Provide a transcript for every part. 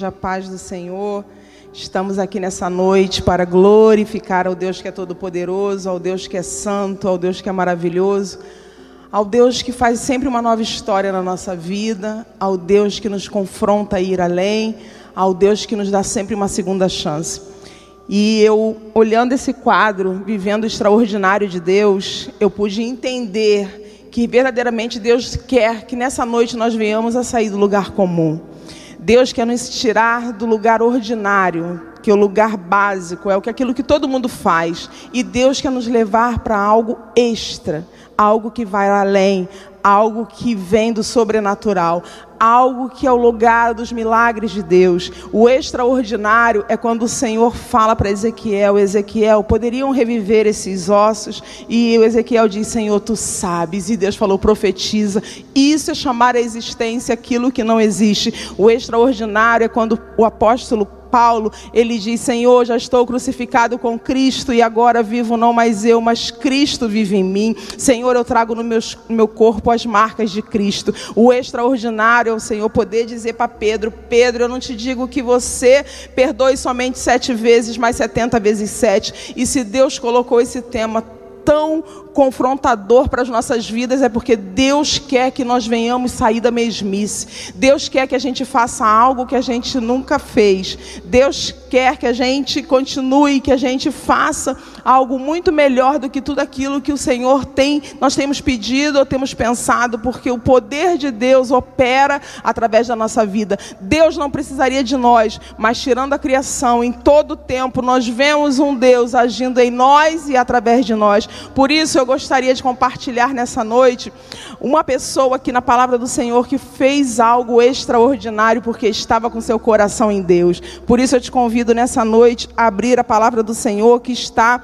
Amém, igreja, paz do Senhor. Estamos aqui nessa noite para glorificar ao Deus que é todo-poderoso, ao Deus que é santo, ao Deus que é maravilhoso, ao Deus que faz sempre uma nova história na nossa vida, ao Deus que nos confronta a ir além, ao Deus que nos dá sempre uma segunda chance. E eu, olhando esse quadro, vivendo o extraordinário de Deus, eu pude entender que verdadeiramente Deus quer que nessa noite nós venhamos a sair do lugar comum. Deus quer nos tirar do lugar ordinário, que é o lugar básico, é o que aquilo que todo mundo faz, e Deus quer nos levar para algo extra, algo que vai além, algo que vem do sobrenatural, algo que é o lugar dos milagres de Deus. O extraordinário é quando o Senhor fala para Ezequiel: Ezequiel, poderiam reviver esses ossos? E o Ezequiel diz: Senhor, tu sabes. E Deus falou: profetiza. Isso é chamar a existência aquilo que não existe. O extraordinário é quando o apóstolo Paulo, ele diz: Senhor, já estou crucificado com Cristo e agora vivo não mais eu, mas Cristo vive em mim. Senhor, eu trago no meu, meu corpo as marcas de Cristo. O extraordinário é o Senhor poder dizer para Pedro: Pedro, eu não te digo que você perdoe somente sete vezes, mas setenta vezes sete. E se Deus colocou esse tema tão confrontador para as nossas vidas é porque Deus quer que nós venhamos sair da mesmice. Deus quer que a gente faça algo que a gente nunca fez. Deus quer que a gente continue, que a gente faça algo muito melhor do que tudo aquilo que o Senhor tem, nós temos pedido ou temos pensado, porque o poder de Deus opera através da nossa vida. Deus não precisaria de nós, mas tirando a criação, em todo o tempo nós vemos um Deus agindo em nós e através de nós. Por isso eu gostaria de compartilhar nessa noite uma pessoa aqui na palavra do Senhor que fez algo extraordinário porque estava com seu coração em Deus. Por isso eu te convido nessa noite a abrir a palavra do Senhor que está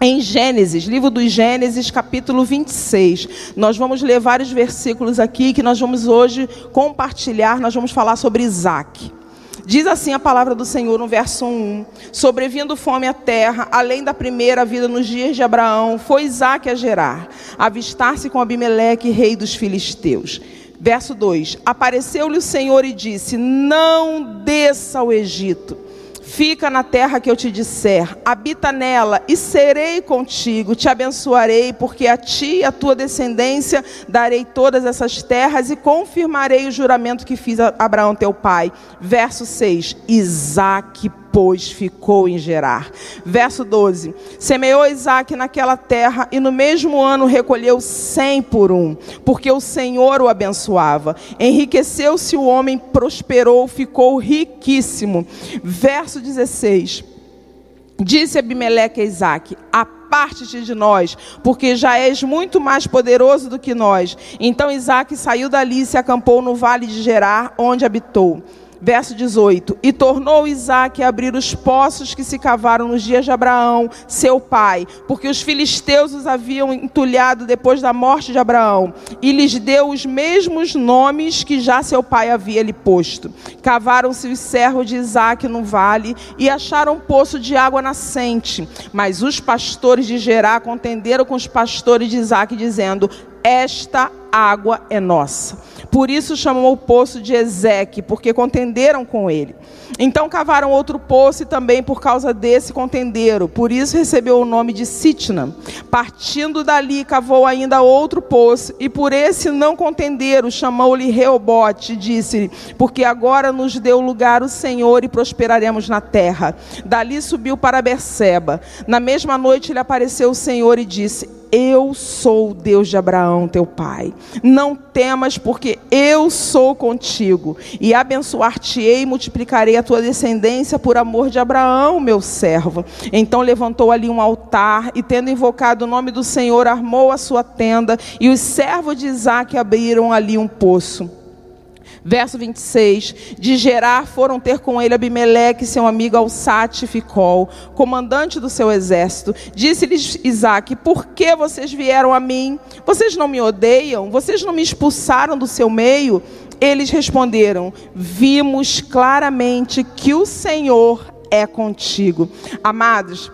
em Gênesis, livro dos Gênesis, capítulo 26. Nós vamos ler vários versículos aqui que nós vamos hoje compartilhar, nós vamos falar sobre Isaac. Diz assim a palavra do Senhor no verso 1: Sobrevindo fome à terra, além da primeira vida nos dias de Abraão, foi Isaac a gerar, avistar-se com Abimeleque, rei dos filisteus. Verso 2: Apareceu-lhe o Senhor e disse: Não desça ao Egito Fica na terra que eu te disser, habita nela e serei contigo, te abençoarei, porque a ti e a tua descendência darei todas essas terras e confirmarei o juramento que fiz a Abraão teu pai. Verso 6: Isaac, pois ficou em Gerar. Verso 12: Semeou Isaac naquela terra e no mesmo ano recolheu cem por um, porque o Senhor o abençoava. Enriqueceu-se o homem, prosperou, ficou riquíssimo. Verso 16: Disse Abimeleque a Isaac: Aparte-te de nós, porque já és muito mais poderoso do que nós. Então Isaac saiu dali e se acampou no vale de Gerar, onde habitou. Verso 18: E tornou Isaac a abrir os poços que se cavaram nos dias de Abraão, seu pai, porque os filisteus os haviam entulhado depois da morte de Abraão, e lhes deu os mesmos nomes que já seu pai havia lhe posto. Cavaram-se os servos de Isaac no vale e acharam um poço de água nascente. Mas os pastores de Gerá contenderam com os pastores de Isaac, dizendo: esta água é nossa. Por isso chamou o poço de Ezeque, porque contenderam com ele. Então cavaram outro poço e também por causa desse contenderam. Por isso recebeu o nome de Sitna. Partindo dali, cavou ainda outro poço e por esse não contenderam. Chamou-lhe Reobote e disse-lhe: Porque agora nos deu lugar o Senhor e prosperaremos na terra. Dali subiu para Berseba. Na mesma noite lhe apareceu o Senhor e disse: eu sou o Deus de Abraão, teu pai. Não temas, porque eu sou contigo. E abençoar-te-ei e multiplicarei a tua descendência por amor de Abraão, meu servo. Então levantou ali um altar e, tendo invocado o nome do Senhor, armou a sua tenda. E os servos de Isaac abriram ali um poço. Verso 26, de Gerar foram ter com ele Abimeleque, seu amigo Alsate Ficol, comandante do seu exército. Disse-lhes Isaac, por que vocês vieram a mim? Vocês não me odeiam? Vocês não me expulsaram do seu meio? Eles responderam, vimos claramente que o Senhor é contigo. Amados,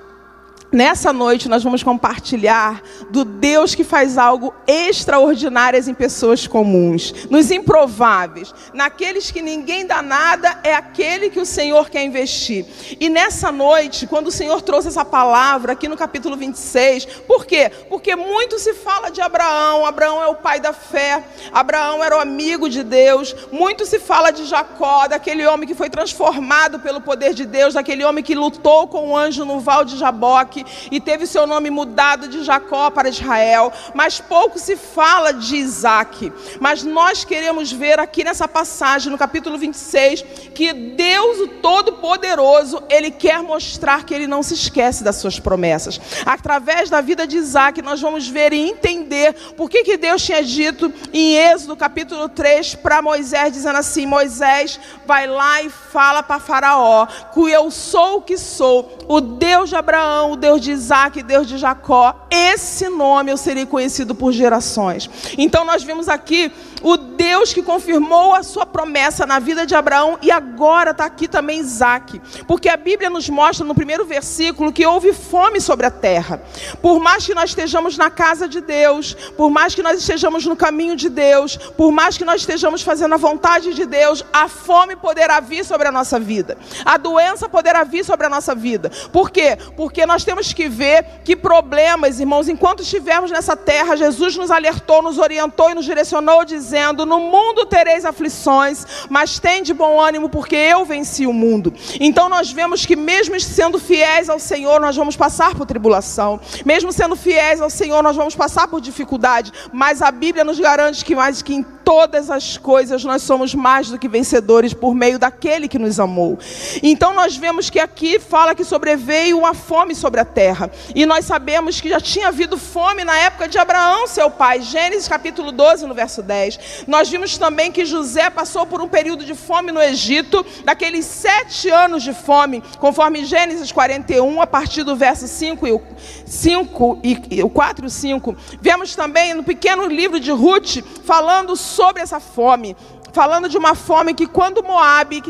Nessa noite nós vamos compartilhar do Deus que faz algo extraordinário em pessoas comuns, nos improváveis, naqueles que ninguém dá nada, é aquele que o Senhor quer investir. E nessa noite, quando o Senhor trouxe essa palavra aqui no capítulo 26, por quê? Porque muito se fala de Abraão, Abraão é o pai da fé, Abraão era o amigo de Deus, muito se fala de Jacó, daquele homem que foi transformado pelo poder de Deus, daquele homem que lutou com o anjo no val de Jaboque e teve seu nome mudado de Jacó para Israel, mas pouco se fala de Isaac. Mas nós queremos ver aqui nessa passagem, no capítulo 26, que Deus, o Todo-Poderoso, ele quer mostrar que ele não se esquece das suas promessas. Através da vida de Isaac, nós vamos ver e entender por que, que Deus tinha dito em Êxodo, capítulo 3, para Moisés, dizendo assim: Moisés, vai lá e fala para Faraó que eu sou o que sou, o Deus de Abraão, o Deus Deus de Isaac, Deus de Jacó, esse nome eu serei conhecido por gerações. Então nós vimos aqui o Deus que confirmou a sua promessa na vida de Abraão e agora está aqui também Isaac. Porque a Bíblia nos mostra no primeiro versículo que houve fome sobre a terra. Por mais que nós estejamos na casa de Deus, por mais que nós estejamos no caminho de Deus, por mais que nós estejamos fazendo a vontade de Deus, a fome poderá vir sobre a nossa vida. A doença poderá vir sobre a nossa vida. Por quê? Porque nós temos que ver que problemas, irmãos, enquanto estivermos nessa terra, Jesus nos alertou, nos orientou e nos direcionou, dizendo: No mundo tereis aflições, mas tem de bom ânimo, porque eu venci o mundo. Então nós vemos que, mesmo sendo fiéis ao Senhor, nós vamos passar por tribulação, mesmo sendo fiéis ao Senhor, nós vamos passar por dificuldade, mas a Bíblia nos garante que mais que em todas as coisas nós somos mais do que vencedores por meio daquele que nos amou. Então nós vemos que aqui fala que sobreveio uma fome sobre a terra. E nós sabemos que já tinha havido fome na época de Abraão, seu pai. Gênesis capítulo 12, no verso 10. Nós vimos também que José passou por um período de fome no Egito, daqueles sete anos de fome, conforme Gênesis 41, a partir do verso 5 e o 5 e o 4 e o 5. Vemos também no pequeno livro de Ruth falando sobre essa fome, falando de uma fome que quando Moabe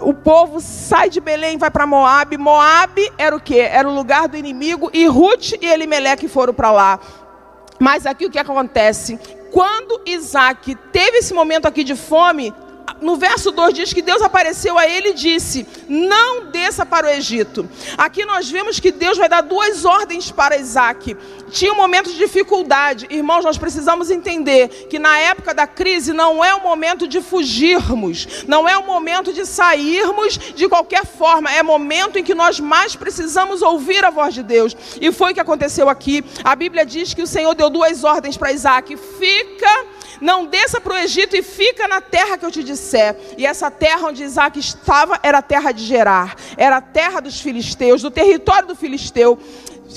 o povo sai de Belém vai para Moab. Moab era o que? Era o lugar do inimigo e Ruth e Elimeleque foram para lá. Mas aqui o que acontece? Quando Isaac teve esse momento aqui de fome, no verso 2 diz que Deus apareceu a ele e disse: Não desça para o Egito. Aqui nós vemos que Deus vai dar duas ordens para Isaac. Tinha um momento de dificuldade. Irmãos, nós precisamos entender que na época da crise não é o momento de fugirmos, não é o momento de sairmos de qualquer forma, é momento em que nós mais precisamos ouvir a voz de Deus. E foi o que aconteceu aqui. A Bíblia diz que o Senhor deu duas ordens para Isaac: Fica não desça para o Egito e fica na terra que eu te disser. E essa terra onde Isaac estava era a terra de Gerar, era a terra dos filisteus, do território do filisteu.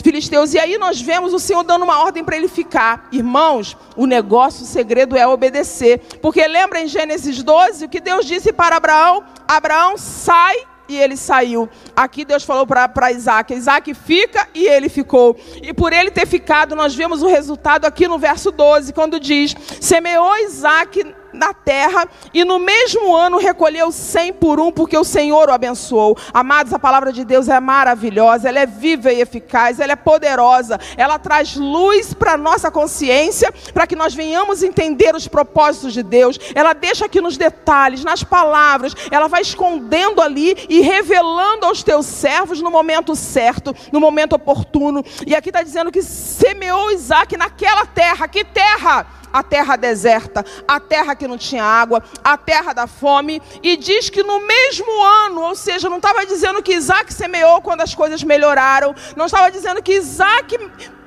Filisteus, e aí nós vemos o Senhor dando uma ordem para ele ficar. Irmãos, o negócio, o segredo é obedecer. Porque lembra em Gênesis 12 o que Deus disse para Abraão: Abraão, sai e ele saiu. Aqui Deus falou para Isaac: Isaac fica e ele ficou. E por ele ter ficado, nós vemos o resultado aqui no verso 12, quando diz: Semeou Isaac na terra e no mesmo ano recolheu cem por um, porque o Senhor o abençoou. Amados, a palavra de Deus é maravilhosa, ela é viva e eficaz, ela é poderosa, ela traz luz para a nossa consciência, para que nós venhamos entender os propósitos de Deus. Ela deixa aqui nos detalhes, nas palavras, ela vai escondendo ali e revelando aos teus servos no momento certo, no momento oportuno. E aqui está dizendo que semeou Isaac naquela terra. Que terra? A terra deserta, a terra que não tinha água, a terra da fome, e diz que no mesmo ano, ou seja, não estava dizendo que Isaac semeou quando as coisas melhoraram, não estava dizendo que Isaac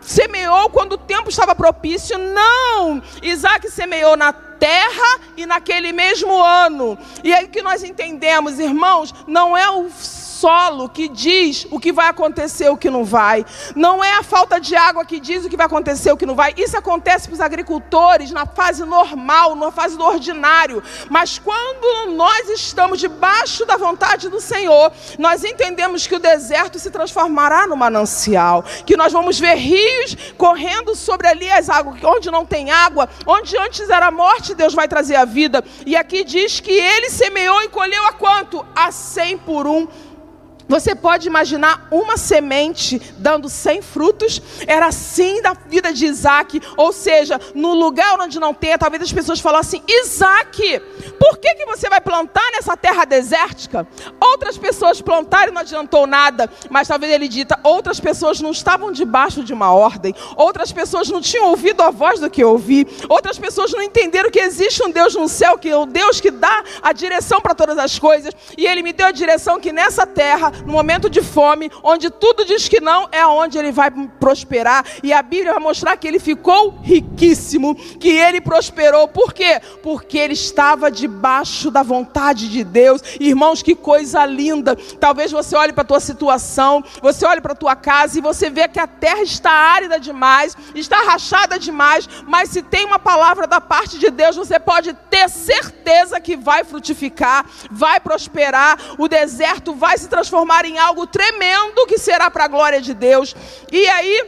semeou quando o tempo estava propício, não! Isaac semeou na terra e naquele mesmo ano. E aí que nós entendemos, irmãos, não é o solo que diz o que vai acontecer, o que não vai. Não é a falta de água que diz o que vai acontecer, o que não vai. Isso acontece para os agricultores na fase normal, na fase do ordinário. Mas quando nós estamos debaixo da vontade do Senhor, nós entendemos que o deserto se transformará no manancial, que nós vamos ver rios correndo sobre ali as águas, onde não tem água, onde antes era morte, Deus vai trazer a vida. E aqui diz que ele semeou e colheu a quanto? A cem por um Você pode imaginar uma semente dando 100 frutos? Era assim da vida de Isaac. Ou seja, no lugar onde não tem, talvez as pessoas falam assim: Isaac, por que, que você vai plantar nessa terra desértica? Outras pessoas plantaram e não adiantou nada. Mas talvez ele dita: outras pessoas não estavam debaixo de uma ordem. Outras pessoas não tinham ouvido a voz do que eu ouvi. Outras pessoas não entenderam que existe um Deus no céu, que é o Deus que dá a direção para todas as coisas. E ele me deu a direção que nessa terra no momento de fome, onde tudo diz que não, é onde ele vai prosperar. E a Bíblia vai mostrar que ele ficou riquíssimo, que ele prosperou. Por quê? Porque ele estava debaixo da vontade de Deus. Irmãos, que coisa linda. Talvez você olhe para a tua situação, você olhe para a tua casa e você vê que a terra está árida demais, está rachada demais, mas se tem uma palavra da parte de Deus, você pode ter certeza que vai frutificar, vai prosperar, o deserto vai se transformar transformar em algo tremendo que será para a glória de Deus. E aí,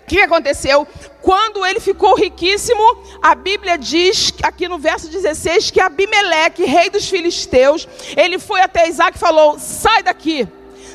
o que aconteceu? Quando ele ficou riquíssimo, a Bíblia diz, aqui no verso 16, que Abimeleque, rei dos filisteus, ele foi até Isaac e falou: sai daqui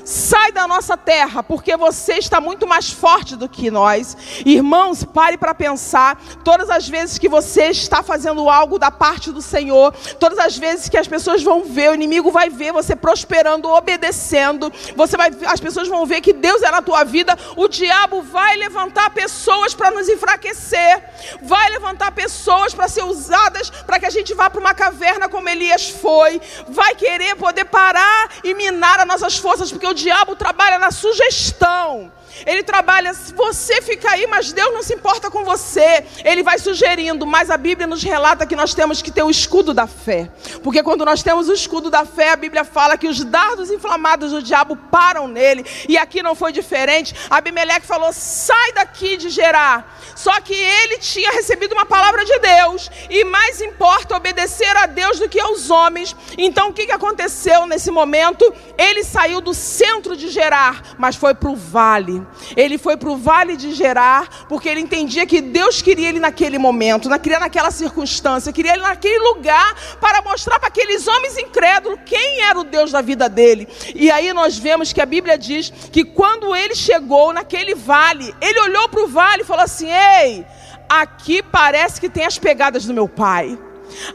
sai da nossa terra, porque você está muito mais forte do que nós. Irmãos, pare para pensar, todas as vezes que você está fazendo algo da parte do Senhor, todas as vezes que as pessoas vão ver, o inimigo vai ver você prosperando, obedecendo, você vai, as pessoas vão ver que Deus é na tua vida, o diabo vai levantar pessoas para nos enfraquecer, vai levantar pessoas para ser usadas para que a gente vá para uma caverna como Elias foi, vai querer poder parar e minar as nossas forças, porque o diabo trabalha na sugestão. Ele trabalha, você fica aí, mas Deus não se importa com você. Ele vai sugerindo, mas a Bíblia nos relata que nós temos que ter o escudo da fé. Porque quando nós temos o escudo da fé, a Bíblia fala que os dardos inflamados do diabo param nele. E aqui não foi diferente. Abimeleque falou: sai daqui de Gerar. Só que ele tinha recebido uma palavra de Deus. E mais importa obedecer a Deus do que aos homens. Então o que aconteceu nesse momento? Ele saiu do centro de Gerar, mas foi para o vale. Ele foi para o vale de Gerar, porque ele entendia que Deus queria ele naquele momento, queria naquela circunstância, queria ele naquele lugar para mostrar para aqueles homens incrédulos quem era o Deus da vida dele. E aí nós vemos que a Bíblia diz que quando ele chegou naquele vale, ele olhou para o vale e falou assim: Ei, aqui parece que tem as pegadas do meu pai.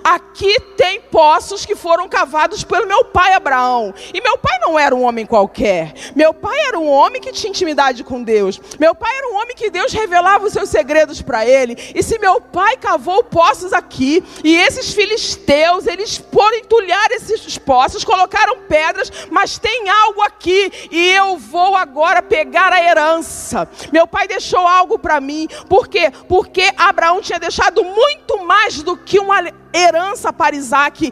Aqui tem poços que foram cavados pelo meu pai Abraão. E meu pai não era um homem qualquer. Meu pai era um homem que tinha intimidade com Deus. Meu pai era um homem que Deus revelava os seus segredos para ele. E se meu pai cavou poços aqui, e esses filisteus, eles foram entulhar esses poços, colocaram pedras, mas tem algo aqui, e eu vou agora pegar a herança. Meu pai deixou algo para mim. Por quê? Porque Abraão tinha deixado muito mais do que um herança para Isaac.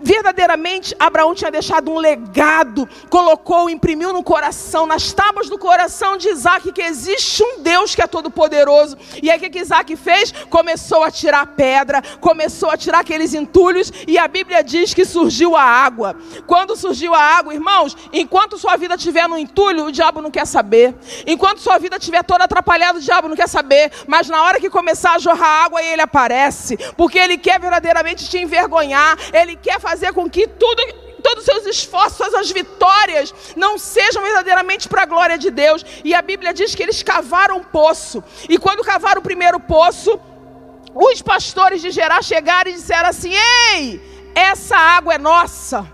Verdadeiramente, Abraão tinha deixado um legado, colocou, imprimiu no coração, nas tábuas do coração de Isaac, que existe um Deus que é todo-poderoso. E aí o que, Isaac fez? Começou a tirar pedra, começou a tirar aqueles entulhos, e a Bíblia diz que surgiu a água. Quando surgiu a água, irmãos, enquanto sua vida estiver no entulho, o diabo não quer saber. Enquanto sua vida estiver toda atrapalhada, o diabo não quer saber. Mas na hora que começar a jorrar água, ele aparece, porque ele quer verdadeiramente verdadeiramente te envergonhar, Ele quer fazer com que tudo todos os seus esforços, as vitórias, não sejam verdadeiramente para a glória de Deus. E a Bíblia diz que eles cavaram um poço. E quando cavaram o primeiro poço, os pastores de Gerar chegaram e disseram assim: Ei, essa água é nossa.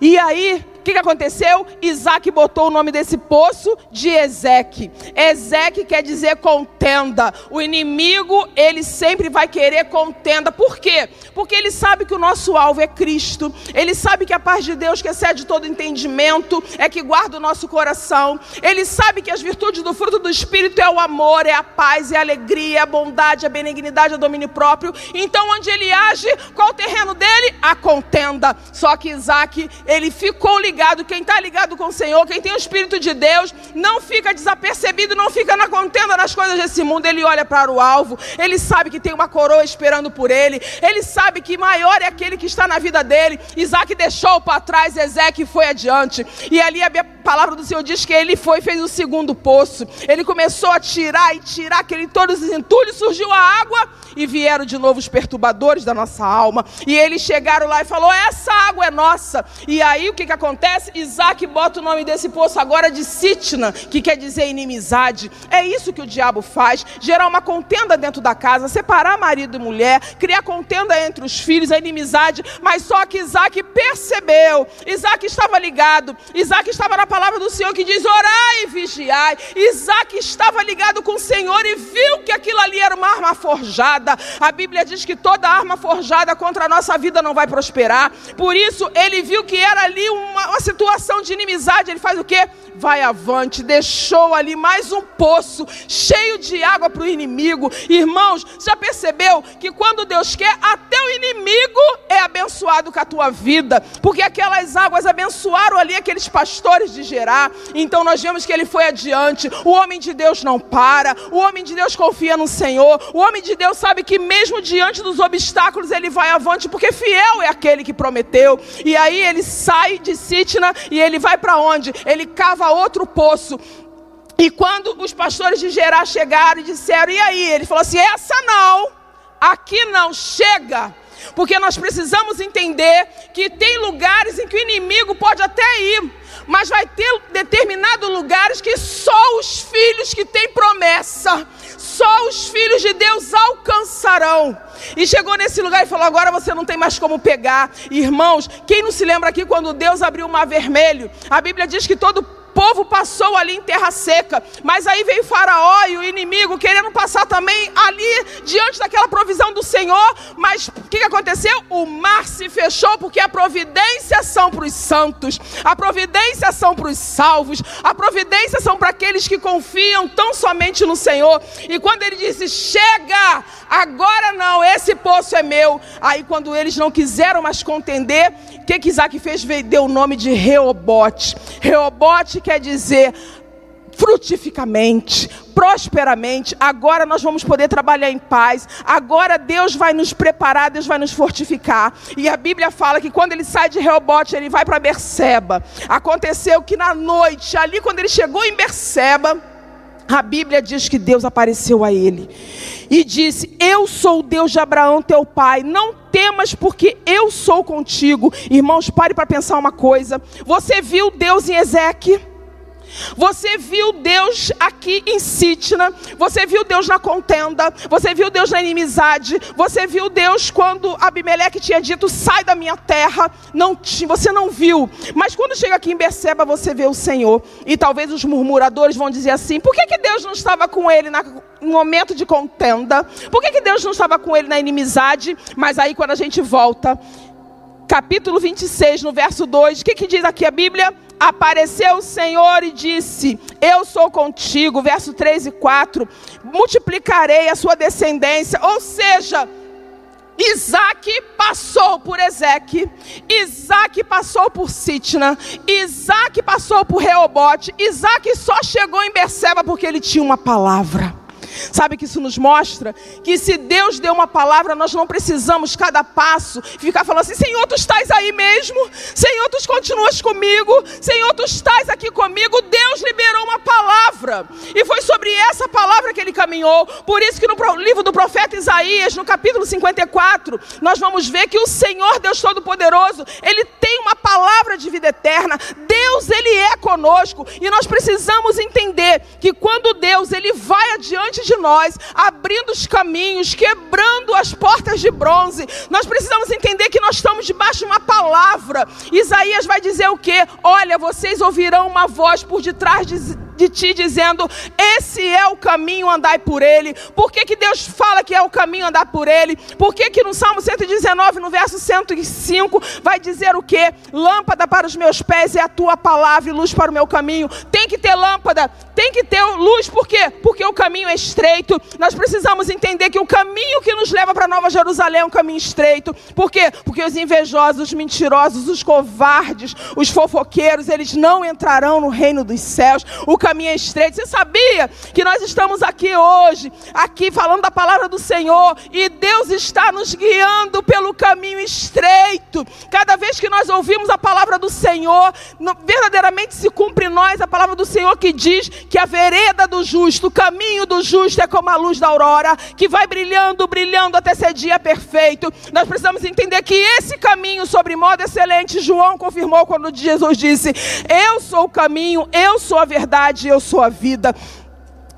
E aí, que, que aconteceu? Isaac botou o nome desse poço de Ezeque. Ezeque quer dizer contenda. O inimigo, ele sempre vai querer contenda. Por quê? Porque ele sabe que o nosso alvo é Cristo. Ele sabe que a paz de Deus, que excede todo entendimento, é que guarda o nosso coração. Ele sabe que as virtudes do fruto do Espírito é o amor, é a paz, é a alegria, é a bondade, a benignidade, o domínio próprio. Então, onde ele age, qual o terreno dele? A contenda. Só que Isaac, ele ficou ligado ligado, quem está ligado com o Senhor, quem tem o Espírito de Deus, não fica desapercebido, não fica na contenda das coisas desse mundo. Ele olha para o alvo, ele sabe que tem uma coroa esperando por ele, ele sabe que maior é aquele que está na vida dele. Isaac deixou para trás, Ezequiel foi adiante. E ali a palavra do Senhor diz que ele foi e fez o segundo poço. Ele começou a tirar e tirar aquele todos os entulhos, surgiu a água e vieram de novo os perturbadores da nossa alma. E eles chegaram lá e falou: "Essa água é nossa". E aí o que que acontece? Acontece? Isaac bota o nome desse poço agora de Sitna, que quer dizer inimizade. É isso que o diabo faz: gerar uma contenda dentro da casa, separar marido e mulher, criar contenda entre os filhos, a inimizade. Mas só que Isaac percebeu, Isaac estava ligado, Isaac estava na palavra do Senhor que diz: orai e vigiai. Isaac estava ligado com o Senhor e viu que aquilo ali era uma arma forjada. A Bíblia diz que toda arma forjada contra a nossa vida não vai prosperar. Por isso, ele viu que era ali uma, uma situação de inimizade. Ele faz o quê? Vai avante, deixou ali mais um poço cheio de água para o inimigo. Irmãos, já percebeu que quando Deus quer, até o inimigo é abençoado com a tua vida, porque aquelas águas abençoaram ali aqueles pastores de Gerar. Então nós vemos que ele foi adiante. O homem de Deus não para, o homem de Deus confia no Senhor, o homem de Deus sabe que mesmo diante dos obstáculos ele vai avante, porque fiel é aquele que prometeu. E aí ele sai de Sitna e ele vai para onde? Ele cava outro poço. E quando os pastores de Gerar chegaram e disseram, e aí? Ele falou assim: essa não, aqui não, chega. Porque nós precisamos entender que tem lugares em que o inimigo pode até ir, mas vai ter determinados lugares que só os filhos que têm promessa, só os filhos de Deus alcançarão. E chegou nesse lugar e falou: agora você não tem mais como pegar. Irmãos, quem não se lembra aqui quando Deus abriu o mar vermelho? A Bíblia diz que todo povo passou ali em terra seca, mas aí veio Faraó e o inimigo querendo passar também ali diante daquela provisão do Senhor. Mas o que, que aconteceu? O mar se fechou porque a providência são para os santos, a providência são para os salvos, a providência são para aqueles que confiam tão somente no Senhor. E quando ele disse: Chega, agora não, esse poço é meu. Aí quando eles não quiseram mais contender, o que, que Isaac fez? Deu o nome de Reobote. Reobote quer dizer frutificamente, prosperamente. Agora nós vamos poder trabalhar em paz. Agora Deus vai nos preparar, Deus vai nos fortificar. E a Bíblia fala que quando ele sai de Reobote, ele vai para Berseba. Aconteceu que na noite, ali quando ele chegou em Berseba, a Bíblia diz que Deus apareceu a ele e disse: Eu sou o Deus de Abraão, teu pai. Não temas, porque eu sou contigo. Irmãos, pare para pensar uma coisa. Você viu Deus em Ezequiel? Você viu Deus aqui em Sitna, você viu Deus na contenda, você viu Deus na inimizade, você viu Deus quando Abimeleque tinha dito: sai da minha terra. Não, você não viu. Mas quando chega aqui em Beceba, você vê o Senhor. E talvez os murmuradores vão dizer assim: por que, que Deus não estava com ele na, no momento de contenda? Por que, que Deus não estava com ele na inimizade? Mas aí quando a gente volta, capítulo 26, no verso 2, o que, que diz aqui a Bíblia? Apareceu o Senhor e disse: Eu sou contigo. Verso 3 e 4: multiplicarei a sua descendência. Ou seja, Isaac passou por Ezeque, Isaac passou por Sitna, Isaac passou por Reobote, Isaac só chegou em Berseba porque ele tinha uma palavra. Sabe que isso nos mostra que se Deus deu uma palavra, nós não precisamos cada passo ficar falando assim: Senhor, tu estás aí mesmo, Senhor, tu continuas comigo, Senhor, tu estás aqui comigo. Deus liberou uma palavra, e foi sobre essa palavra que ele caminhou. Por isso que no livro do profeta Isaías, no capítulo 54, nós vamos ver que o Senhor, Deus Todo-Poderoso, ele tem uma palavra de vida eterna. Deus, ele é conosco, e nós precisamos entender que quando Deus ele vai adiante de nós, abrindo os caminhos, quebrando as portas de bronze. Nós precisamos entender que nós estamos debaixo de uma palavra. Isaías vai dizer o quê? Olha, vocês ouvirão uma voz por detrás de de ti dizendo: Esse é o caminho, andai por ele. Por que, que Deus fala que é o caminho, andar por ele? Por que, que no Salmo 119, no verso 105, vai dizer o que? Lâmpada para os meus pés é a tua palavra e luz para o meu caminho. Tem que ter lâmpada, tem que ter luz, por quê? Porque o caminho é estreito. Nós precisamos entender que o caminho que nos leva para Nova Jerusalém é um caminho estreito. Por quê? Porque os invejosos, os mentirosos, os covardes, os fofoqueiros, eles não entrarão no reino dos céus. O caminho é estreito. Você sabia que nós estamos aqui hoje, aqui falando da palavra do Senhor, e Deus está nos guiando pelo caminho estreito. Cada vez que nós ouvimos a palavra do Senhor, verdadeiramente se cumpre em nós a palavra do Senhor que diz que a vereda do justo, o caminho do justo é como a luz da aurora, que vai brilhando, brilhando até ser dia perfeito. Nós precisamos entender que esse caminho, sobre modo excelente, João confirmou quando Jesus disse: Eu sou o caminho, eu sou a verdade, eu sou a vida.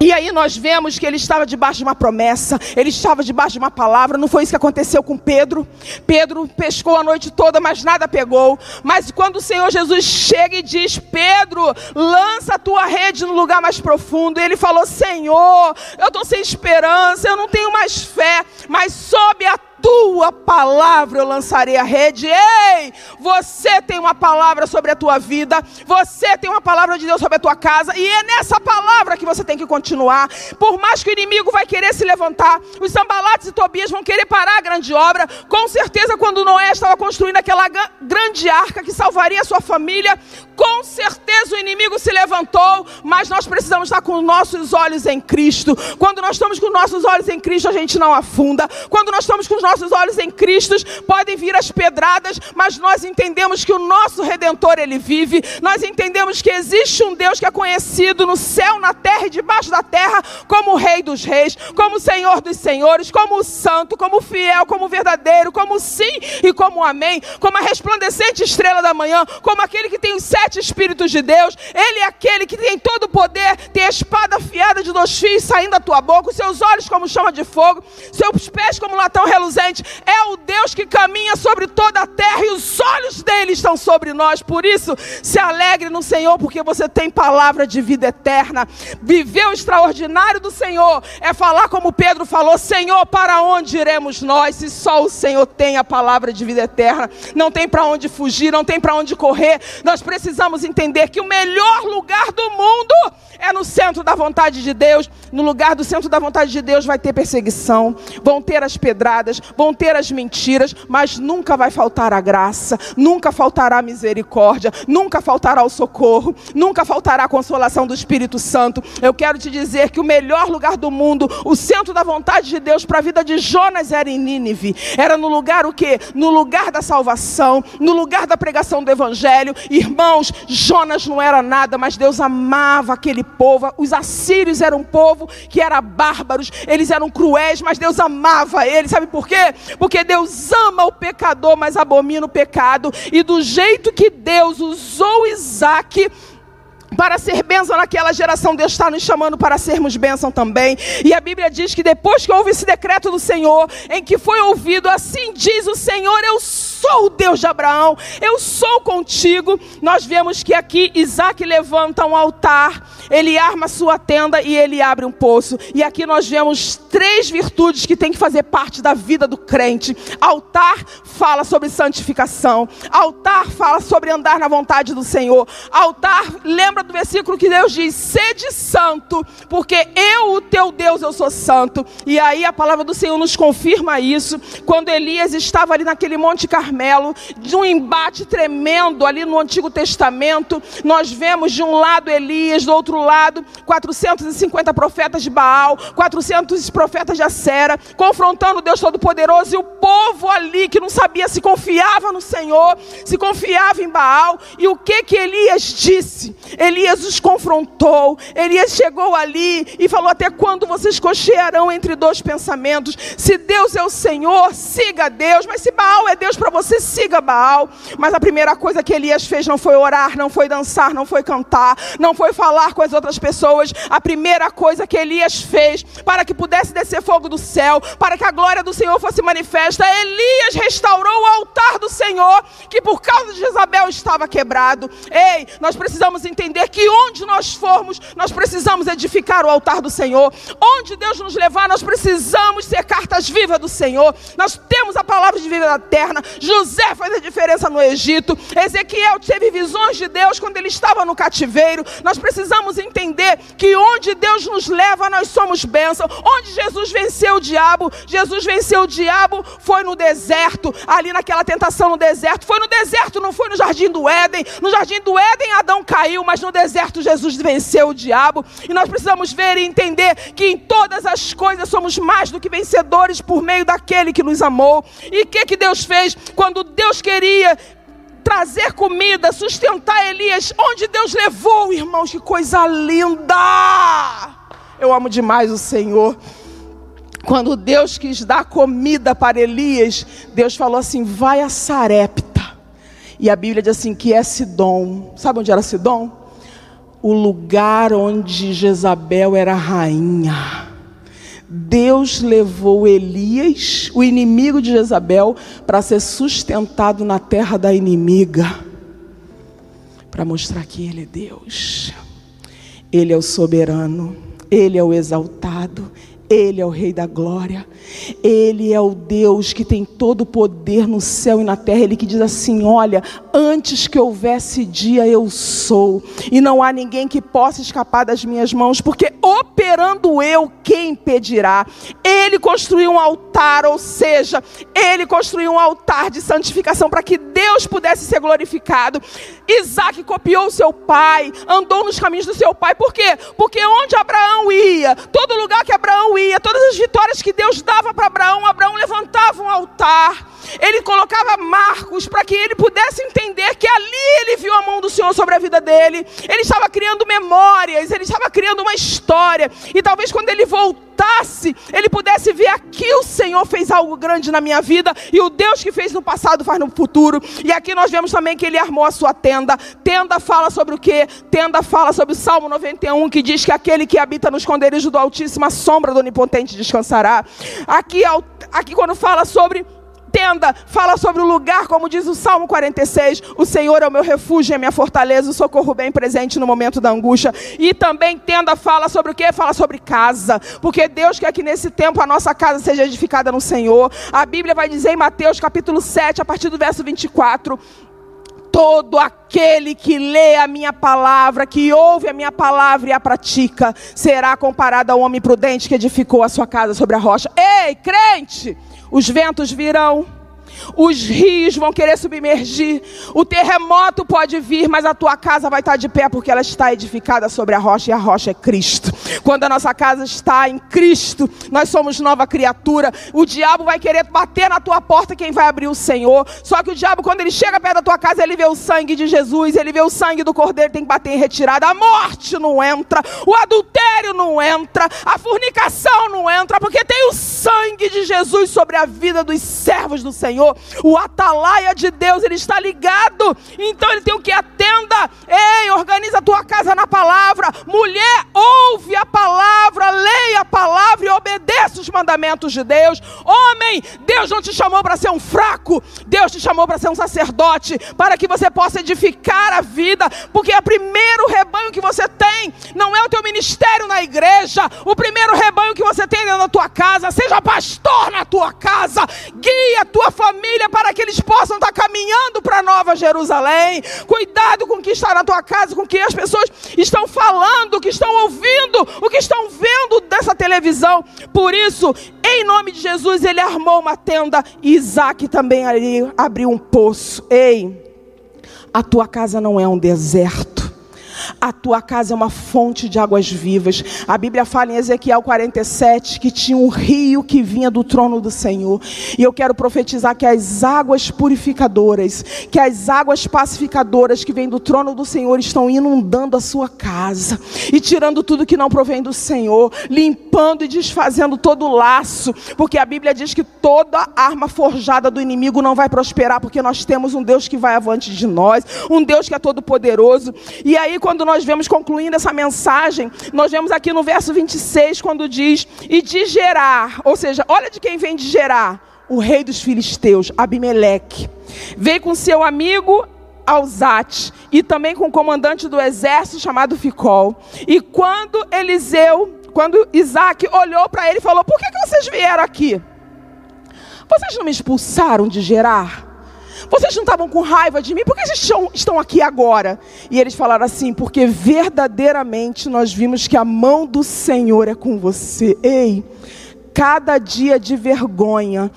E aí nós vemos que ele estava debaixo de uma promessa, ele estava debaixo de uma palavra. Não foi isso que aconteceu com Pedro. Pedro pescou a noite toda, mas nada pegou. Mas quando o Senhor Jesus chega e diz: Pedro, lança a tua rede no lugar mais profundo. E ele falou: Senhor, eu estou sem esperança, eu não tenho mais fé, mas sobe a tua palavra eu lançarei a rede. Ei, você tem uma palavra sobre a tua vida, você tem uma palavra de Deus sobre a tua casa, e é nessa palavra que você tem que continuar. Por mais que o inimigo vai querer se levantar, os sambalates e Tobias vão querer parar a grande obra. Com certeza, quando Noé estava construindo aquela grande arca que salvaria a sua família, com certeza o inimigo se levantou, mas nós precisamos estar com nossos olhos em Cristo. Quando nós estamos com nossos olhos em Cristo, a gente não afunda. Quando nós estamos com os nossos olhos em Cristo, podem vir as pedradas, mas nós entendemos que o nosso redentor ele vive. Nós entendemos que existe um Deus que é conhecido no céu, na terra e debaixo da terra como o Rei dos Reis, como o Senhor dos Senhores, como o Santo, como o fiel, como o verdadeiro, como o sim e como o amém, como a resplandecente estrela da manhã, como aquele que tem os sete espíritos de Deus. Ele é aquele que tem todo o poder, tem a espada afiada de dois fios saindo da tua boca, os seus olhos como chama de fogo, seus pés como latão reluzente é o Deus que caminha sobre toda a terra e os olhos dele estão sobre nós. Por isso, se alegre no Senhor, porque você tem palavra de vida eterna. Viver o extraordinário do Senhor é falar como Pedro falou: Senhor, para onde iremos nós? Se só o Senhor tem a palavra de vida eterna, não tem para onde fugir, não tem para onde correr. Nós precisamos entender que o melhor lugar do mundo é no centro da vontade de Deus. No lugar do centro da vontade de Deus vai ter perseguição, vão ter as pedradas, vão ter as mentiras, mas nunca vai faltar a graça, nunca faltará a misericórdia, nunca faltará o socorro, nunca faltará a consolação do Espírito Santo. Eu quero te dizer que o melhor lugar do mundo, o centro da vontade de Deus para a vida de Jonas era em Nínive. Era no lugar o quê? No lugar da salvação, no lugar da pregação do evangelho. Irmãos, Jonas não era nada, mas Deus amava aquele povo. Os assírios eram um povo que era bárbaros, eles eram cruéis, mas Deus amava eles. Sabe por quê? Porque Deus ama o pecador, mas abomina o pecado. E do jeito que Deus usou Isaac para ser bênção naquela geração, Deus está nos chamando para sermos bênção também. E a Bíblia diz que depois que houve esse decreto do Senhor, em que foi ouvido, assim diz o Senhor: Eu sou o Deus de Abraão, eu sou contigo. Nós vemos que aqui Isaac levanta um altar, ele arma sua tenda e ele abre um poço. E aqui nós vemos três virtudes que tem que fazer parte da vida do crente: altar fala sobre santificação, altar fala sobre andar na vontade do Senhor, altar lembra do versículo que Deus diz: sede santo, porque eu, o teu Deus, eu sou santo. E aí a palavra do Senhor nos confirma isso, quando Elias estava ali naquele Monte Carmelo, de um embate tremendo ali no Antigo Testamento. Nós vemos de um lado Elias, do outro lado 450 profetas de Baal, 400 profetas de Acera, confrontando Deus Todo-Poderoso e o povo ali que não sabia se confiava no Senhor, se confiava em Baal. E o que que Elias disse? Elias os confrontou. Elias chegou ali e falou: Até quando vocês cochearão entre dois pensamentos? Se Deus é o Senhor, siga Deus. Mas se Baal é Deus para você, siga Baal. Mas a primeira coisa que Elias fez não foi orar, não foi dançar, não foi cantar, não foi falar com as outras pessoas. A primeira coisa que Elias fez para que pudesse descer fogo do céu, para que a glória do Senhor fosse manifesta, Elias restaurou o altar do Senhor, que por causa de Jezabel estava quebrado. Ei, nós precisamos entender que onde nós formos, nós precisamos edificar o altar do Senhor. onde Deus nos levar, nós precisamos ser cartas vivas do Senhor. Nós temos a palavra de vida eterna. José faz a diferença no Egito. Ezequiel teve visões de Deus quando ele estava no cativeiro. Nós precisamos entender que onde Deus nos leva, nós somos bênção. Onde Jesus venceu o diabo, Jesus venceu o diabo, foi no deserto, ali naquela tentação no deserto. Foi no deserto, não foi no jardim do Éden. No jardim do Éden, Adão caiu, mas no deserto, Jesus venceu o diabo. E nós precisamos ver e entender que em todas as coisas somos mais do que vencedores por meio daquele que nos amou. E o que, que Deus fez? Quando Deus queria trazer comida, sustentar Elias, onde Deus levou, irmãos, que coisa linda! Eu amo demais o Senhor. Quando Deus quis dar comida para Elias, Deus falou assim: vai a Sarepta. E a Bíblia diz assim: que é Sidom. Sabe onde era Sidom? O lugar onde Jezabel era rainha. Deus levou Elias, o inimigo de Jezabel, para ser sustentado na terra da inimiga, para mostrar que Ele é Deus, Ele é o soberano, Ele é o exaltado, Ele é o Rei da glória. Ele é o Deus que tem todo o poder no céu e na terra. Ele que diz assim: Olha, antes que houvesse dia, eu sou, e não há ninguém que possa escapar das minhas mãos, porque operando eu, quem impedirá? Ele construiu um altar, ou seja, ele construiu um altar de santificação para que Deus pudesse ser glorificado. Isaac copiou seu pai, andou nos caminhos do seu pai, por quê? Porque onde Abraão ia, todo lugar que Abraão ia, todas as vitórias que Deus dava para Abraão, Abraão levantava um altar. Ele colocava marcos para que ele pudesse entender que ali ele viu a mão do Senhor sobre a vida dele. Ele estava criando memórias, ele estava criando uma história. E talvez quando ele voltasse, ele pudesse ver aqui o Senhor fez algo grande na minha vida e o Deus que fez no passado faz no futuro. E aqui nós vemos também que ele armou a sua tenda. Tenda fala sobre o que? Tenda fala sobre o Salmo 91 que diz que aquele que habita no esconderijo do Altíssimo, a sombra do Onipotente descansará. Aqui, aqui quando fala sobre tenda fala sobre o lugar, como diz o Salmo 46, o Senhor é o meu refúgio, é minha fortaleza, o socorro bem presente no momento da angústia. E também tenda fala sobre o que? Fala sobre casa, porque Deus quer que nesse tempo a nossa casa seja edificada no Senhor. A Bíblia vai dizer em Mateus capítulo 7, a partir do verso 24, todo aquele que lê a minha palavra, que ouve a minha palavra e a pratica, será comparado ao homem prudente que edificou a sua casa sobre a rocha. Ei, crente! os ventos virão, os rios vão querer submergir, o terremoto pode vir, mas a tua casa vai estar de pé porque ela está edificada sobre a rocha e a rocha é Cristo. Quando a nossa casa está em Cristo, nós somos nova criatura. O diabo vai querer bater na tua porta, quem vai abrir o Senhor. Só que o diabo, quando ele chega perto da tua casa, ele vê o sangue de Jesus, ele vê o sangue do cordeiro, tem que bater em retirada. A morte não entra, o adultério não entra, a fornicação não entra, porque tem o sangue de Jesus sobre a vida dos servos do Senhor. O atalaia de Deus, ele está ligado. Então ele tem o que? Atenda. Ei, organiza a tua casa na palavra. Mulher, ouve a palavra, leia a palavra e obedeça os mandamentos de Deus. Homem, Deus não te chamou para ser um fraco. Deus te chamou para ser um sacerdote, para que você possa edificar a vida, porque é o primeiro rebanho que você tem não é o teu ministério na igreja. O primeiro rebanho que você tem é na tua casa. Seja pastor na tua casa. Guia a tua família família para que eles possam estar caminhando para Nova Jerusalém. Cuidado com o que está na tua casa, com o que as pessoas estão falando, o que estão ouvindo, o que estão vendo dessa televisão. Por isso, em nome de Jesus, ele armou uma tenda e Isaac também ali abriu um poço. Ei, a tua casa não é um deserto. A tua casa é uma fonte de águas vivas. A Bíblia fala em Ezequiel 47 que tinha um rio que vinha do trono do Senhor. E eu quero profetizar que as águas purificadoras, que as águas pacificadoras que vêm do trono do Senhor estão inundando a sua casa e tirando tudo que não provém do Senhor, limpando e desfazendo todo o laço, porque a Bíblia diz que toda arma forjada do inimigo não vai prosperar, porque nós temos um Deus que vai avante de nós, um Deus que é todo poderoso. E aí quando quando nós vemos concluindo essa mensagem, nós vemos aqui no verso 26, quando diz: E de Gerar, ou seja, olha de quem vem de Gerar, o rei dos filisteus, Abimeleque, veio com seu amigo Alzate e também com o comandante do exército chamado Ficol. E quando Eliseu quando Isaac olhou para ele e falou: Por que, que vocês vieram aqui? Vocês não me expulsaram de Gerar? Vocês não estavam com raiva de mim? Por que vocês estão, aqui agora? E eles falaram assim: Porque verdadeiramente nós vimos que a mão do Senhor é com você. Ei, cada dia de vergonha,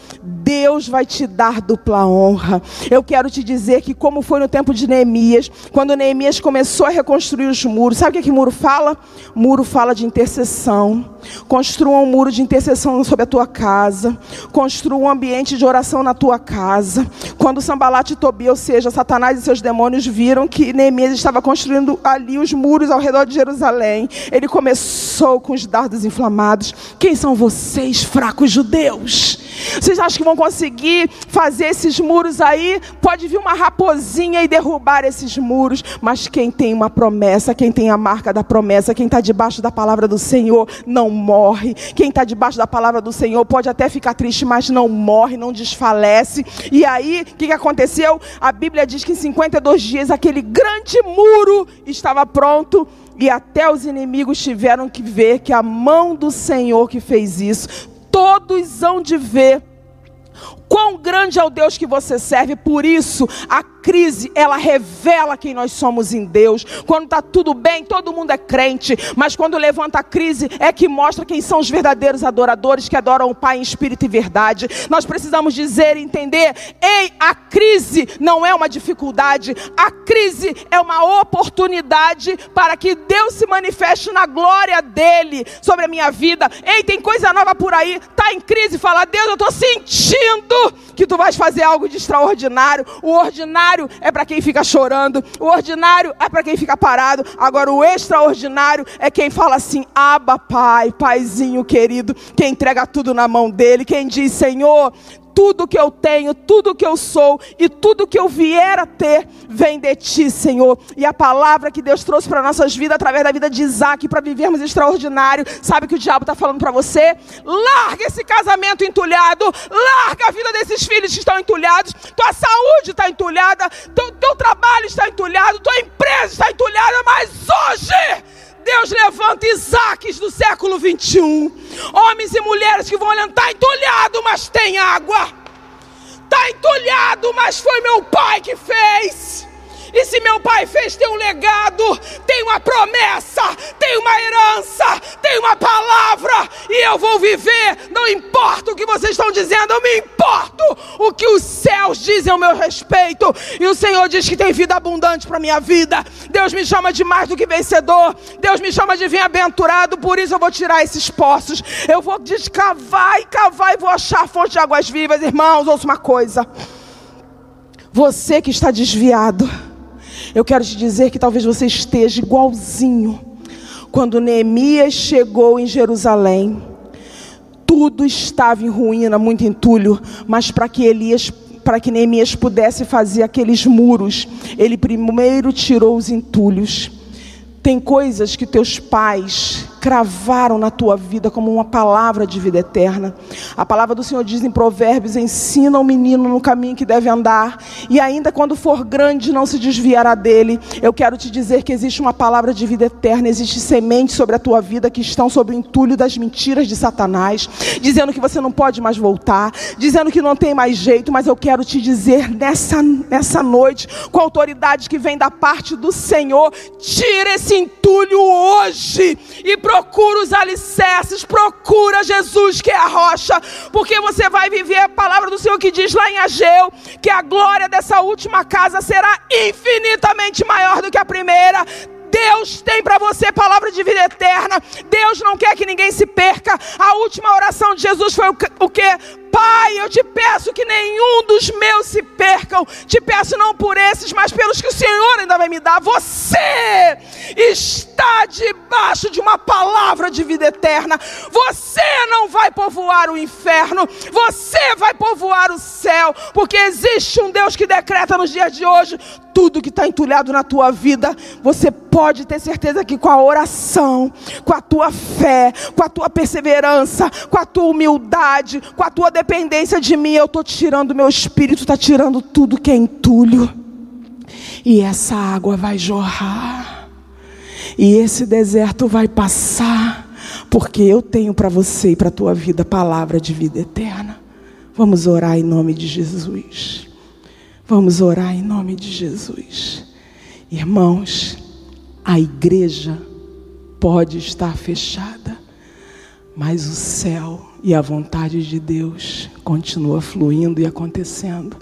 Deus vai te dar dupla honra. Eu quero te dizer que, como foi no tempo de Neemias, quando Neemias começou a reconstruir os muros, sabe o que, é que muro fala? Muro fala de intercessão. Construa um muro de intercessão sobre a tua casa. Construa um ambiente de oração na tua casa. Quando Sambalat e Tobia, ou seja, Satanás e seus demônios, viram que Neemias estava construindo ali os muros ao redor de Jerusalém, ele começou com os dardos inflamados. Quem são vocês, fracos judeus? Vocês acham que vão conseguir fazer esses muros aí? Pode vir uma raposinha e derrubar esses muros, mas quem tem uma promessa, quem tem a marca da promessa, quem está debaixo da palavra do Senhor, não morre. Quem está debaixo da palavra do Senhor pode até ficar triste, mas não morre, não desfalece. E aí, o que, que aconteceu? A Bíblia diz que em 52 dias aquele grande muro estava pronto. E até os inimigos tiveram que ver que a mão do Senhor que fez isso todos hão de ver quão grande é o Deus que você serve. Por isso, a crise, ela revela quem nós somos em Deus. Quando está tudo bem, todo mundo é crente. Mas quando levanta a crise, é que mostra quem são os verdadeiros adoradores que adoram o Pai em espírito e verdade. Nós precisamos dizer e entender: ei, a crise não é uma dificuldade, a crise é uma oportunidade para que Deus se manifeste na glória dele sobre a minha vida. Ei, tem coisa nova por aí, está em crise, fala, Deus, eu estou sentindo que tu vais fazer algo de extraordinário. O ordinário é para quem fica chorando, o ordinário é para quem fica parado. Agora, o extraordinário é quem fala assim: Aba, Pai, Paizinho querido, quem entrega tudo na mão dele, quem diz: Senhor, tudo que eu tenho, tudo que eu sou e tudo que eu vier a ter vem de ti, Senhor. E a palavra que Deus trouxe para nossas vidas através da vida de Isaac para vivermos extraordinário, sabe que o diabo está falando para você? Larga esse casamento entulhado, larga a vida desses filhos que estão entulhados, tua saúde está entulhada, teu, teu trabalho está entulhado, tua empresa está entulhada, mas hoje Deus levanta Isaques do século 21. Homens e mulheres que vão olhando, está entulhado, mas tem água. Está entulhado, mas foi meu pai que fez. E se meu pai fez, tem um legado, tem uma promessa, tem uma herança, tem uma palavra, e eu vou viver. Não importa o que vocês estão dizendo, eu me importo o que os céus dizem ao meu respeito. E o Senhor diz que tem vida abundante para minha vida. Deus me chama de mais do que vencedor. Deus me chama de bem-aventurado. Por isso eu vou tirar esses poços. Eu vou descavar e cavar e vou achar fonte de águas vivas. Irmãos, ouça uma coisa. Você que está desviado eu quero te dizer que talvez você esteja igualzinho. Quando Neemias chegou em Jerusalém, tudo estava em ruína, muito entulho, mas para que Elias para que Neemias pudesse fazer aqueles muros, ele primeiro tirou os entulhos. Tem coisas que teus pais cravaram na tua vida como uma palavra de vida eterna. A palavra do Senhor diz em Provérbios: ensina o menino no caminho que deve andar, e ainda quando for grande não se desviará dele. Eu quero te dizer que existe uma palavra de vida eterna, existe sementes sobre a tua vida que estão sob o entulho das mentiras de Satanás, dizendo que você não pode mais voltar, dizendo que não tem mais jeito, mas eu quero te dizer nessa, nessa noite, com a autoridade que vem da parte do Senhor, tira esse entulho hoje e procura os alicerces, procura Jesus que é a rocha, porque você vai viver a palavra do Senhor que diz lá em Ageu que a glória dessa última casa será infinitamente maior do que a primeira. Deus tem para você palavra de vida eterna. Deus não quer que ninguém se perca. A última oração de Jesus foi o que? Pai, eu te peço que nenhum dos meus se percam. Te peço não por esses, mas pelos que o Senhor ainda vai me dar. Você está debaixo de uma palavra de vida eterna. Você não vai povoar o inferno. Você vai povoar o céu. Porque existe um Deus que decreta nos dias de hoje tudo que está entulhado na tua vida. Você pode ter certeza que com a oração, com a tua fé, com a tua perseverança, com a tua humildade, com a tua dependência de mim, eu estou tirando meu espírito, está tirando tudo que é entulho. E essa água vai jorrar. E esse deserto vai passar porque eu tenho para você e para a tua vida palavra de vida eterna. Vamos orar em nome de Jesus. Vamos orar em nome de Jesus. Irmãos, a igreja pode estar fechada, mas o céu e a vontade de Deus continua fluindo e acontecendo.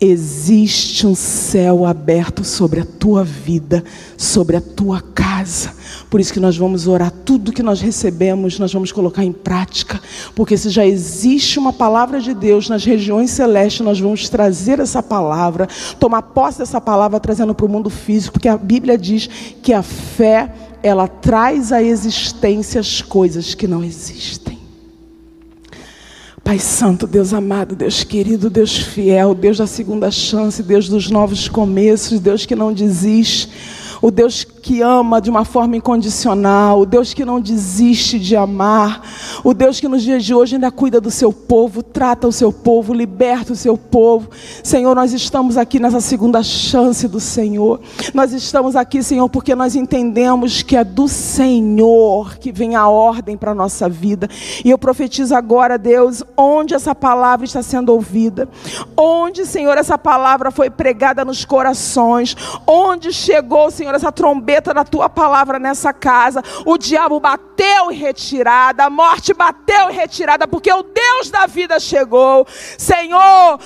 Existe um céu aberto sobre a tua vida, sobre a tua casa. Por isso que nós vamos orar tudo que nós recebemos, nós vamos colocar em prática, porque se já existe uma palavra de Deus nas regiões celestes, nós vamos trazer essa palavra, tomar posse dessa palavra trazendo para o mundo físico, porque a Bíblia diz que a fé ela traz à existência as coisas que não existem. Pai Santo, Deus amado, Deus querido, Deus fiel, Deus da segunda chance, Deus dos novos começos, Deus que não desiste o Deus que ama de uma forma incondicional, o Deus que não desiste de amar, o Deus que nos dias de hoje ainda cuida do seu povo, trata o seu povo, liberta o seu povo. Senhor, nós estamos aqui nessa segunda chance do Senhor. Nós estamos aqui, Senhor, porque nós entendemos que é do Senhor que vem a ordem para a nossa vida. E eu profetizo agora, Deus, onde essa palavra está sendo ouvida, onde, Senhor, essa palavra foi pregada nos corações, onde chegou, Senhor, essa trombeta da tua palavra nessa casa. O diabo bateu em retirada, a morte bateu em retirada, porque o Deus da vida chegou. Senhor,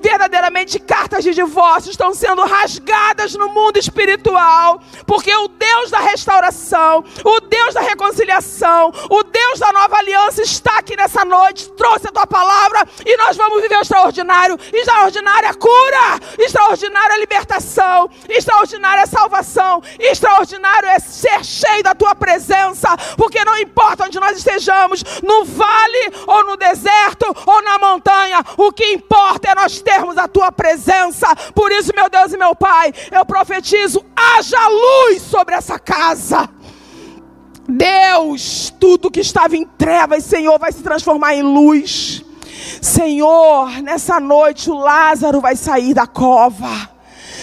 verdadeiramente cartas de divórcio estão sendo rasgadas no mundo espiritual, porque o Deus da restauração, o Deus da reconciliação, o Deus da nova aliança está aqui nessa noite, trouxe a tua palavra e nós vamos viver o extraordinário, extraordinária cura, extraordinária libertação, extraordinária salvação, extraordinário é ser cheio da tua presença, porque não importa onde nós estejamos, no vale ou no deserto ou na montanha, o que importa é nós termos a tua presença. Por isso, meu Deus e meu Pai, eu profetizo: haja luz sobre essa casa. Deus, tudo que estava em trevas, Senhor, vai se transformar em luz. Senhor, nessa noite o Lázaro vai sair da cova.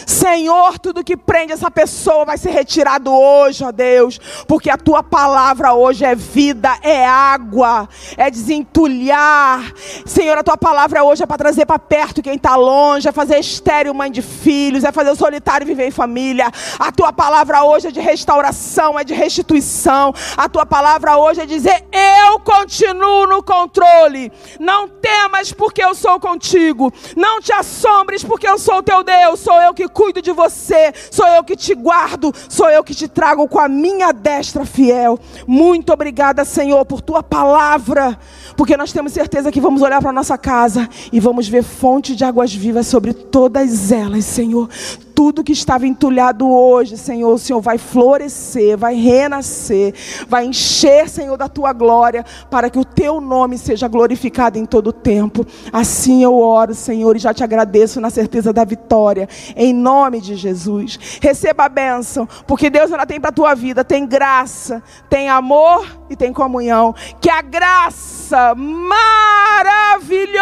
Senhor, tudo que prende essa pessoa vai ser retirado hoje, ó Deus, porque a tua palavra hoje é vida, é água, é desentulhar. Senhor, a tua palavra hoje é para trazer para perto quem está longe, é fazer estéreo mãe de filhos, é fazer o solitário viver em família. A tua palavra hoje é de restauração, é de restituição. A tua palavra hoje é dizer: Eu continuo no controle. Não temas, porque eu sou contigo. Não te assombres, porque eu sou teu Deus. Sou eu que cuido de você, sou eu que te guardo, sou eu que te trago com a minha destra fiel. Muito obrigada, Senhor, por tua palavra, porque nós temos certeza que vamos olhar para nossa casa e vamos ver fonte de águas vivas sobre todas elas, Senhor tudo que estava entulhado hoje, Senhor, o Senhor vai florescer, vai renascer, vai encher, Senhor, da tua glória, para que o teu nome seja glorificado em todo o tempo. Assim eu oro, Senhor, e já te agradeço na certeza da vitória, em nome de Jesus. Receba a bênção, porque Deus ela tem para a tua vida, tem graça, tem amor e tem comunhão. Que a graça, maravilhosa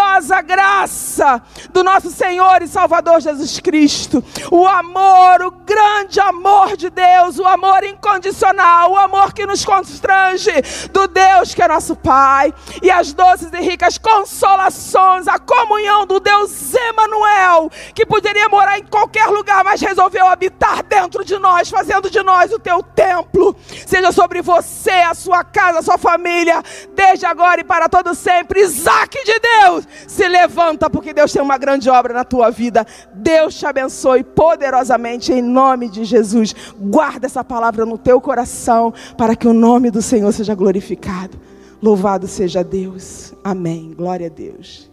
graça do nosso Senhor e Salvador Jesus Cristo, o o amor, o grande amor de Deus, o amor incondicional, o amor que nos constrange do Deus que é nosso Pai, e as doces e ricas consolações, a comunhão do Deus Emanuel, que poderia morar em qualquer lugar, mas resolveu habitar dentro de nós, fazendo de nós o teu templo. Seja sobre você, a sua casa, a sua família, desde agora e para todo sempre. Isaac de Deus, se levanta porque Deus tem uma grande obra na tua vida. Deus te abençoe. Poderosamente em nome de Jesus guarda essa palavra no teu coração, para que o nome do Senhor seja glorificado. Louvado seja Deus. Amém. Glória a Deus.